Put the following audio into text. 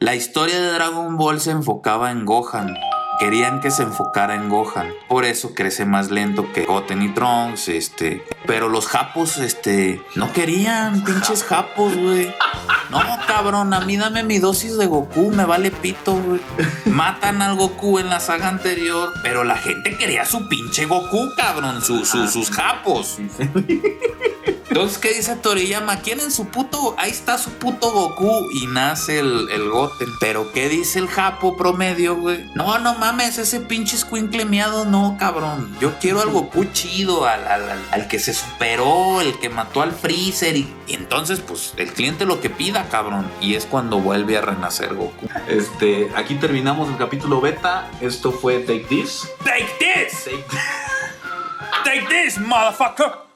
La historia de Dragon Ball se enfocaba en Gohan. Querían que se enfocara en Gohan. Por eso crece más lento que Goten y Trunks, este. Pero los japos, este, no querían, pinches japos, güey. No, cabrón, a mí dame mi dosis de Goku, me vale pito, güey. Matan al Goku en la saga anterior, pero la gente quería su pinche Goku, cabrón, su- su- sus japos. Entonces, ¿qué dice Toriyama? ¿Quieren su puto? Ahí está su puto Goku y nace el, el Goten. Pero, ¿qué dice el Japo promedio, güey? No, no mames, ese pinche escuincle miado, no, cabrón. Yo quiero al Goku chido, al, al- al- al que se superó, el que mató al Freezer. Y, y entonces, pues, el cliente lo que pida, cabrón. Y es cuando vuelve a renacer Goku. Este, aquí terminamos el capítulo beta. Esto fue Take This. ¡Take this! Take ¡Take this, motherfucker!